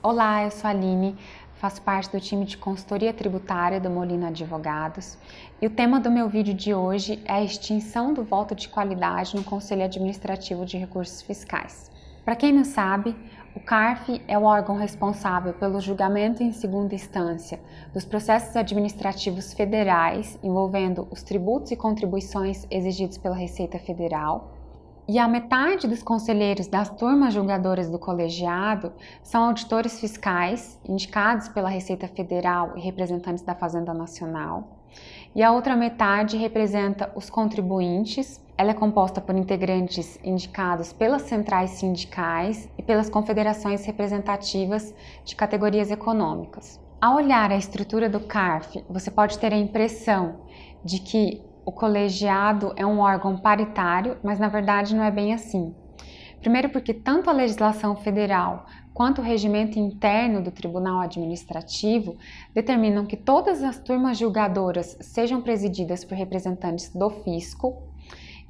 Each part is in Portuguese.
Olá, eu sou a Aline, faço parte do time de consultoria tributária do Molina Advogados e o tema do meu vídeo de hoje é a extinção do voto de qualidade no Conselho Administrativo de Recursos Fiscais. Para quem não sabe, o CARF é o órgão responsável pelo julgamento em segunda instância dos processos administrativos federais envolvendo os tributos e contribuições exigidos pela Receita Federal e a metade dos conselheiros das turmas julgadoras do colegiado são auditores fiscais indicados pela Receita Federal e representantes da Fazenda Nacional. E a outra metade representa os contribuintes. Ela é composta por integrantes indicados pelas centrais sindicais e pelas confederações representativas de categorias econômicas. Ao olhar a estrutura do CARF, você pode ter a impressão de que o colegiado é um órgão paritário, mas na verdade não é bem assim. Primeiro, porque tanto a legislação federal quanto o regimento interno do Tribunal Administrativo determinam que todas as turmas julgadoras sejam presididas por representantes do fisco.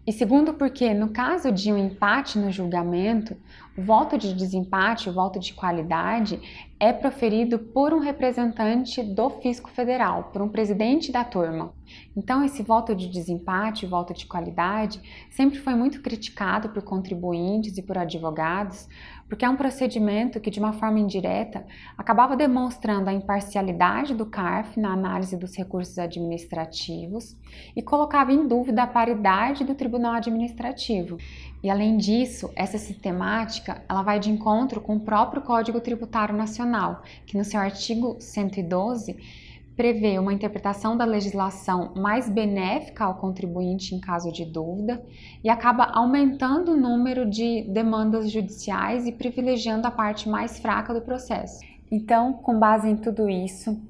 E segundo, porque no caso de um empate no julgamento, o voto de desempate, o voto de qualidade, é proferido por um representante do fisco federal, por um presidente da turma. Então, esse voto de desempate, voto de qualidade, sempre foi muito criticado por contribuintes e por advogados, porque é um procedimento que, de uma forma indireta, acabava demonstrando a imparcialidade do CARF na análise dos recursos administrativos e colocava em dúvida a paridade do Tribunal Administrativo. E além disso, essa sistemática ela vai de encontro com o próprio Código Tributário Nacional, que no seu artigo 112 prevê uma interpretação da legislação mais benéfica ao contribuinte em caso de dúvida e acaba aumentando o número de demandas judiciais e privilegiando a parte mais fraca do processo. Então, com base em tudo isso,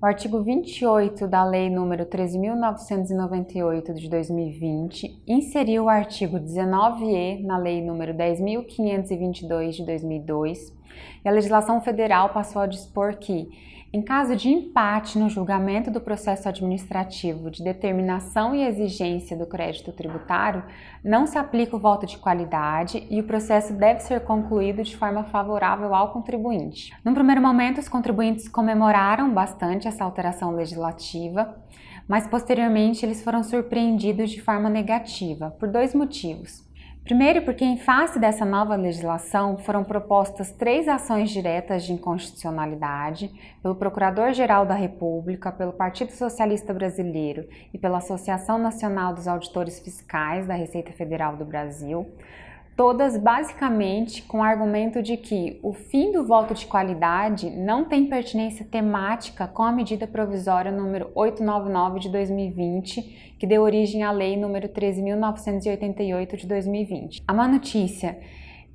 o artigo 28 da Lei nº 13.998 de 2020 inseriu o artigo 19e na Lei nº 10.522 de 2002 e a legislação federal passou a dispor que em caso de empate no julgamento do processo administrativo de determinação e exigência do crédito tributário, não se aplica o voto de qualidade e o processo deve ser concluído de forma favorável ao contribuinte. Num primeiro momento, os contribuintes comemoraram bastante essa alteração legislativa, mas posteriormente eles foram surpreendidos de forma negativa, por dois motivos. Primeiro, porque em face dessa nova legislação foram propostas três ações diretas de inconstitucionalidade pelo Procurador-Geral da República, pelo Partido Socialista Brasileiro e pela Associação Nacional dos Auditores Fiscais da Receita Federal do Brasil, todas basicamente com o argumento de que o fim do voto de qualidade não tem pertinência temática com a medida provisória número 899 de 2020, que deu origem à lei número 13.988 de 2020. A má notícia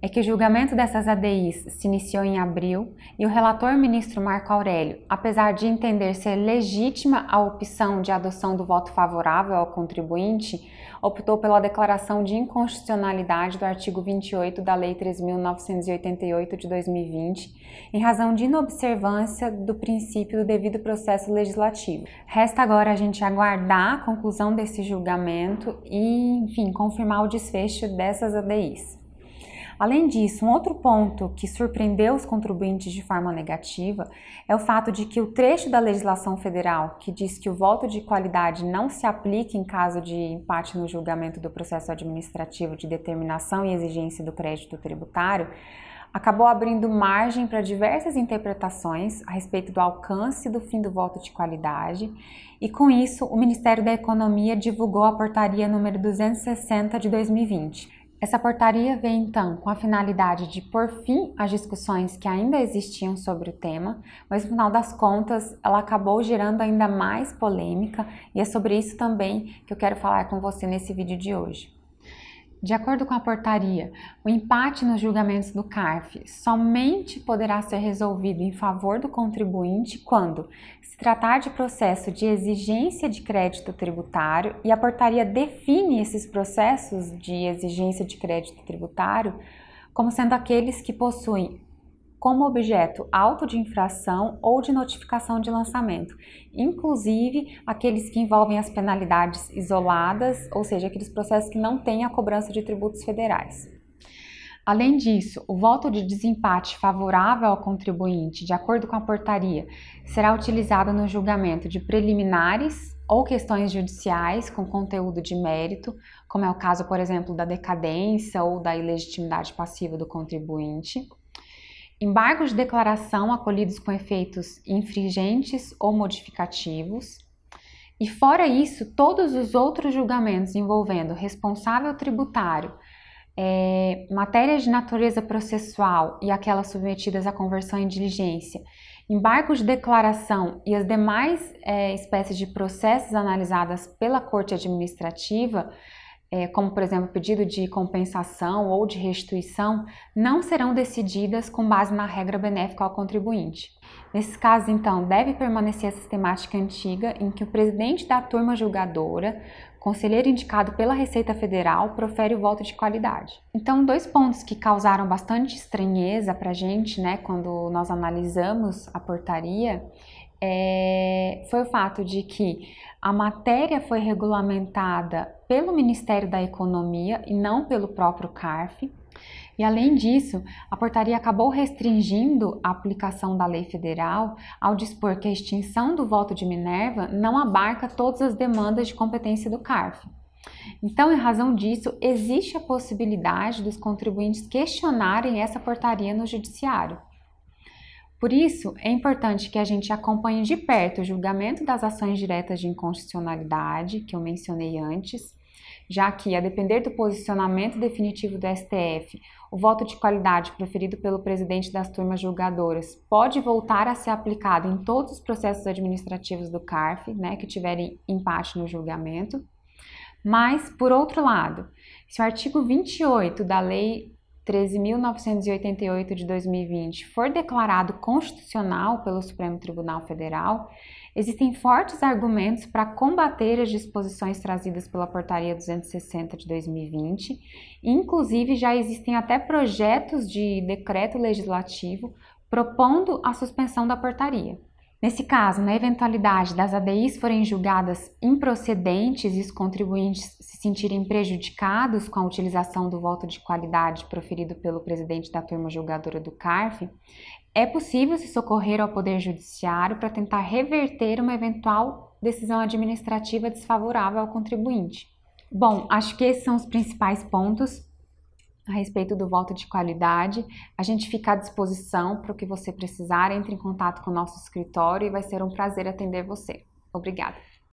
é que o julgamento dessas ADIs se iniciou em abril e o relator ministro Marco Aurélio, apesar de entender ser legítima a opção de adoção do voto favorável ao contribuinte, optou pela declaração de inconstitucionalidade do artigo 28 da Lei 3.988 de 2020, em razão de inobservância do princípio do devido processo legislativo. Resta agora a gente aguardar a conclusão desse julgamento e, enfim, confirmar o desfecho dessas ADIs. Além disso, um outro ponto que surpreendeu os contribuintes de forma negativa é o fato de que o trecho da legislação federal que diz que o voto de qualidade não se aplica em caso de empate no julgamento do processo administrativo de determinação e exigência do crédito tributário acabou abrindo margem para diversas interpretações a respeito do alcance do fim do voto de qualidade, e com isso o Ministério da Economia divulgou a portaria número 260 de 2020 essa portaria vem então com a finalidade de pôr fim às discussões que ainda existiam sobre o tema, mas no final das contas ela acabou gerando ainda mais polêmica e é sobre isso também que eu quero falar com você nesse vídeo de hoje. De acordo com a portaria, o empate nos julgamentos do CARF somente poderá ser resolvido em favor do contribuinte quando se tratar de processo de exigência de crédito tributário e a portaria define esses processos de exigência de crédito tributário como sendo aqueles que possuem como objeto auto de infração ou de notificação de lançamento, inclusive aqueles que envolvem as penalidades isoladas, ou seja, aqueles processos que não têm a cobrança de tributos federais. Além disso, o voto de desempate favorável ao contribuinte, de acordo com a portaria, será utilizado no julgamento de preliminares ou questões judiciais com conteúdo de mérito, como é o caso, por exemplo, da decadência ou da ilegitimidade passiva do contribuinte. Embargos de declaração acolhidos com efeitos infringentes ou modificativos. E fora isso, todos os outros julgamentos envolvendo responsável tributário, é, matérias de natureza processual e aquelas submetidas à conversão em diligência, embargos de declaração e as demais é, espécies de processos analisadas pela Corte Administrativa, é, como por exemplo pedido de compensação ou de restituição, não serão decididas com base na regra benéfica ao contribuinte. Nesses casos, então, deve permanecer a sistemática antiga em que o presidente da turma julgadora conselheiro indicado pela Receita Federal profere o voto de qualidade. Então, dois pontos que causaram bastante estranheza para a gente, né, quando nós analisamos a portaria, é, foi o fato de que a matéria foi regulamentada pelo Ministério da Economia e não pelo próprio CARF. E além disso, a portaria acabou restringindo a aplicação da lei federal ao dispor que a extinção do voto de Minerva não abarca todas as demandas de competência do CARF. Então, em razão disso, existe a possibilidade dos contribuintes questionarem essa portaria no judiciário. Por isso, é importante que a gente acompanhe de perto o julgamento das ações diretas de inconstitucionalidade, que eu mencionei antes, já que, a depender do posicionamento definitivo do STF, o voto de qualidade proferido pelo presidente das turmas julgadoras pode voltar a ser aplicado em todos os processos administrativos do CARF, né, que tiverem empate no julgamento. Mas, por outro lado, se o artigo 28 da Lei 13.988 de 2020 for declarado constitucional pelo Supremo Tribunal Federal, Existem fortes argumentos para combater as disposições trazidas pela Portaria 260 de 2020, inclusive já existem até projetos de decreto legislativo propondo a suspensão da portaria. Nesse caso, na eventualidade das ADIs forem julgadas improcedentes e os contribuintes se sentirem prejudicados com a utilização do voto de qualidade proferido pelo presidente da turma julgadora do CARF, é possível se socorrer ao Poder Judiciário para tentar reverter uma eventual decisão administrativa desfavorável ao contribuinte. Bom, acho que esses são os principais pontos a respeito do voto de qualidade. A gente fica à disposição para o que você precisar. Entre em contato com o nosso escritório e vai ser um prazer atender você. Obrigada.